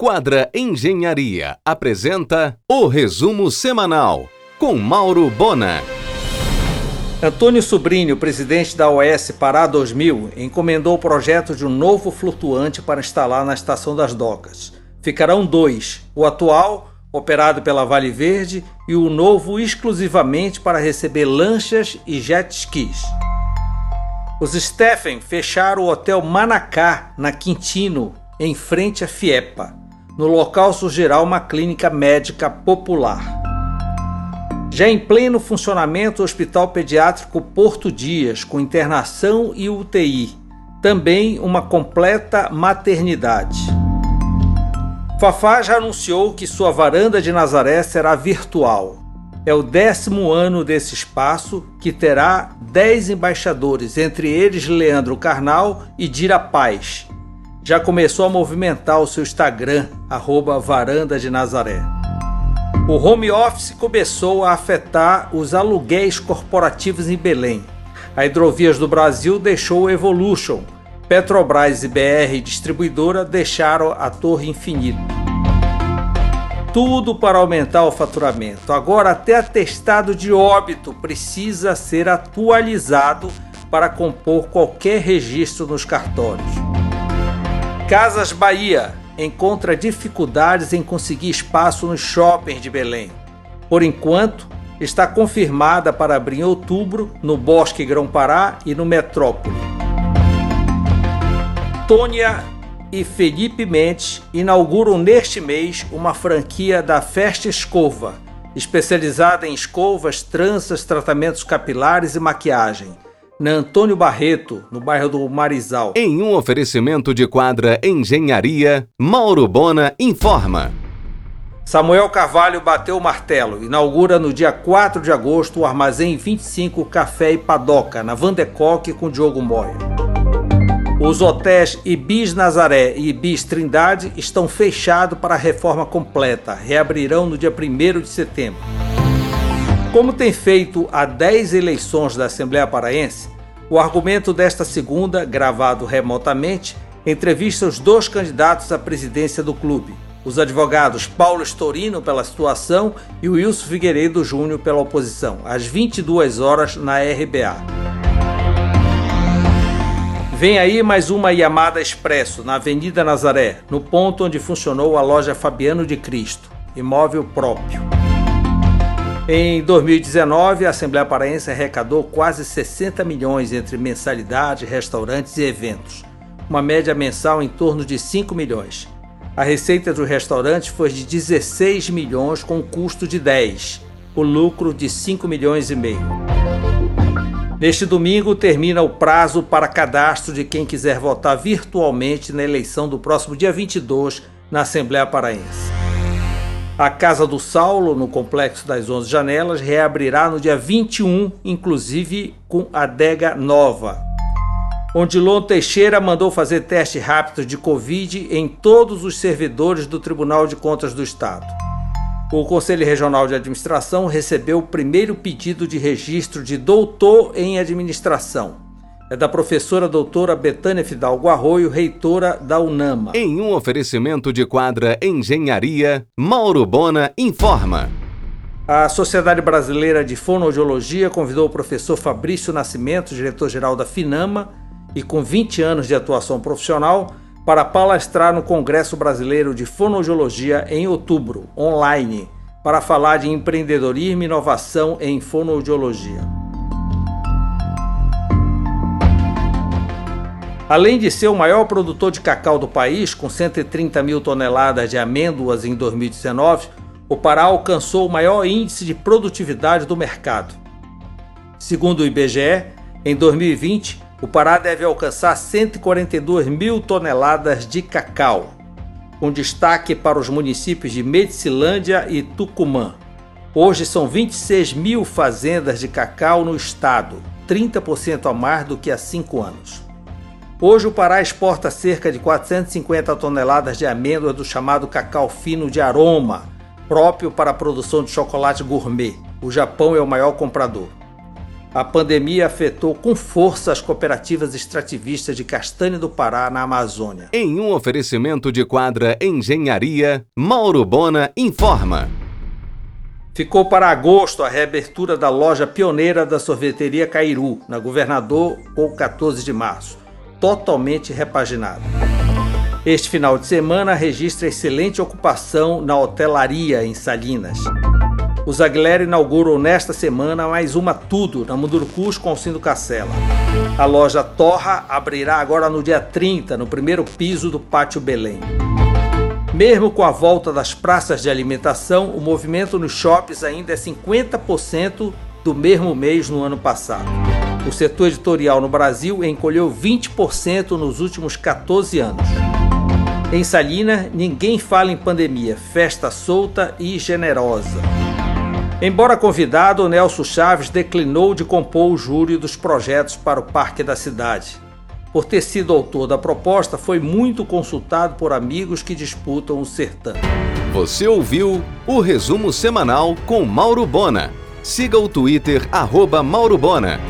Quadra Engenharia apresenta o resumo semanal com Mauro Bona. Antônio Sobrinho, presidente da OS Pará 2000, encomendou o projeto de um novo flutuante para instalar na Estação das Docas. Ficarão dois: o atual, operado pela Vale Verde, e o novo exclusivamente para receber lanchas e jet skis. Os Stephen fecharam o Hotel Manacá, na Quintino, em frente à Fiepa. No local surgirá uma clínica médica popular. Já em pleno funcionamento o Hospital Pediátrico Porto Dias, com internação e UTI. Também uma completa maternidade. Fafá já anunciou que sua varanda de Nazaré será virtual. É o décimo ano desse espaço, que terá dez embaixadores, entre eles Leandro Carnal e Dira Paz, já começou a movimentar o seu Instagram, arroba Varanda de Nazaré. O home office começou a afetar os aluguéis corporativos em Belém. A Hidrovias do Brasil deixou o Evolution. Petrobras e BR Distribuidora deixaram a Torre Infinito. Tudo para aumentar o faturamento. Agora, até atestado de óbito precisa ser atualizado para compor qualquer registro nos cartórios. Casas Bahia encontra dificuldades em conseguir espaço nos shoppings de Belém. Por enquanto, está confirmada para abrir em outubro no Bosque Grão-Pará e no Metrópole. Tônia e Felipe Mendes inauguram neste mês uma franquia da Festa Escova, especializada em escovas, tranças, tratamentos capilares e maquiagem na Antônio Barreto, no bairro do Marizal. Em um oferecimento de quadra Engenharia, Mauro Bona informa. Samuel Carvalho bateu o martelo. Inaugura no dia 4 de agosto o Armazém 25 Café e Padoca, na Vandecoque com Diogo Moya. Os hotéis Ibis Nazaré e Ibis Trindade estão fechados para a reforma completa. Reabrirão no dia 1 de setembro. Como tem feito há 10 eleições da Assembleia Paraense, o argumento desta segunda, gravado remotamente, entrevista os dois candidatos à presidência do clube, os advogados Paulo Storino pela situação e Wilson Figueiredo Júnior pela oposição, às 22 horas na RBA. Vem aí mais uma Yamada Expresso na Avenida Nazaré, no ponto onde funcionou a loja Fabiano de Cristo, imóvel próprio. Em 2019, a Assembleia Paraense arrecadou quase 60 milhões entre mensalidade, restaurantes e eventos, uma média mensal em torno de 5 milhões. A receita dos restaurantes foi de 16 milhões com custo de 10, o lucro de 5 milhões e meio. Neste domingo termina o prazo para cadastro de quem quiser votar virtualmente na eleição do próximo dia 22 na Assembleia Paraense. A Casa do Saulo, no Complexo das Onze Janelas, reabrirá no dia 21, inclusive com adega nova. Odilon Teixeira mandou fazer teste rápido de Covid em todos os servidores do Tribunal de Contas do Estado. O Conselho Regional de Administração recebeu o primeiro pedido de registro de doutor em administração é da professora doutora Betânia Fidalgo Arroio, reitora da UNAMA. Em um oferecimento de quadra Engenharia, Mauro Bona informa. A Sociedade Brasileira de Fonoaudiologia convidou o professor Fabrício Nascimento, diretor-geral da FINAMA, e com 20 anos de atuação profissional, para palestrar no Congresso Brasileiro de Fonoaudiologia em outubro, online, para falar de empreendedorismo e inovação em fonoaudiologia. Além de ser o maior produtor de cacau do país, com 130 mil toneladas de amêndoas em 2019, o Pará alcançou o maior índice de produtividade do mercado. Segundo o IBGE, em 2020, o Pará deve alcançar 142 mil toneladas de cacau, com destaque para os municípios de Medicilândia e Tucumã. Hoje são 26 mil fazendas de cacau no estado, 30% a mais do que há cinco anos. Hoje o Pará exporta cerca de 450 toneladas de amêndoas do chamado cacau fino de aroma, próprio para a produção de chocolate gourmet. O Japão é o maior comprador. A pandemia afetou com força as cooperativas extrativistas de castanha do Pará, na Amazônia. Em um oferecimento de quadra Engenharia, Mauro Bona informa. Ficou para agosto a reabertura da loja pioneira da sorveteria Cairu, na Governador, ou 14 de março, totalmente repaginada. Este final de semana registra excelente ocupação na hotelaria em Salinas. Os Aguilera inauguram nesta semana mais uma Tudo, na Mundurucus com Alcindo Cacela. A loja Torra abrirá agora no dia 30, no primeiro piso do Pátio Belém. Mesmo com a volta das praças de alimentação, o movimento nos shoppings ainda é 50% do mesmo mês no ano passado. O setor editorial no Brasil encolheu 20% nos últimos 14 anos. Em Salina, ninguém fala em pandemia, festa solta e generosa. Embora convidado, Nelson Chaves declinou de compor o júri dos projetos para o Parque da Cidade por ter sido autor da proposta, foi muito consultado por amigos que disputam o sertão. Você ouviu o resumo semanal com Mauro Bona. Siga o Twitter, arroba Mauro Bona.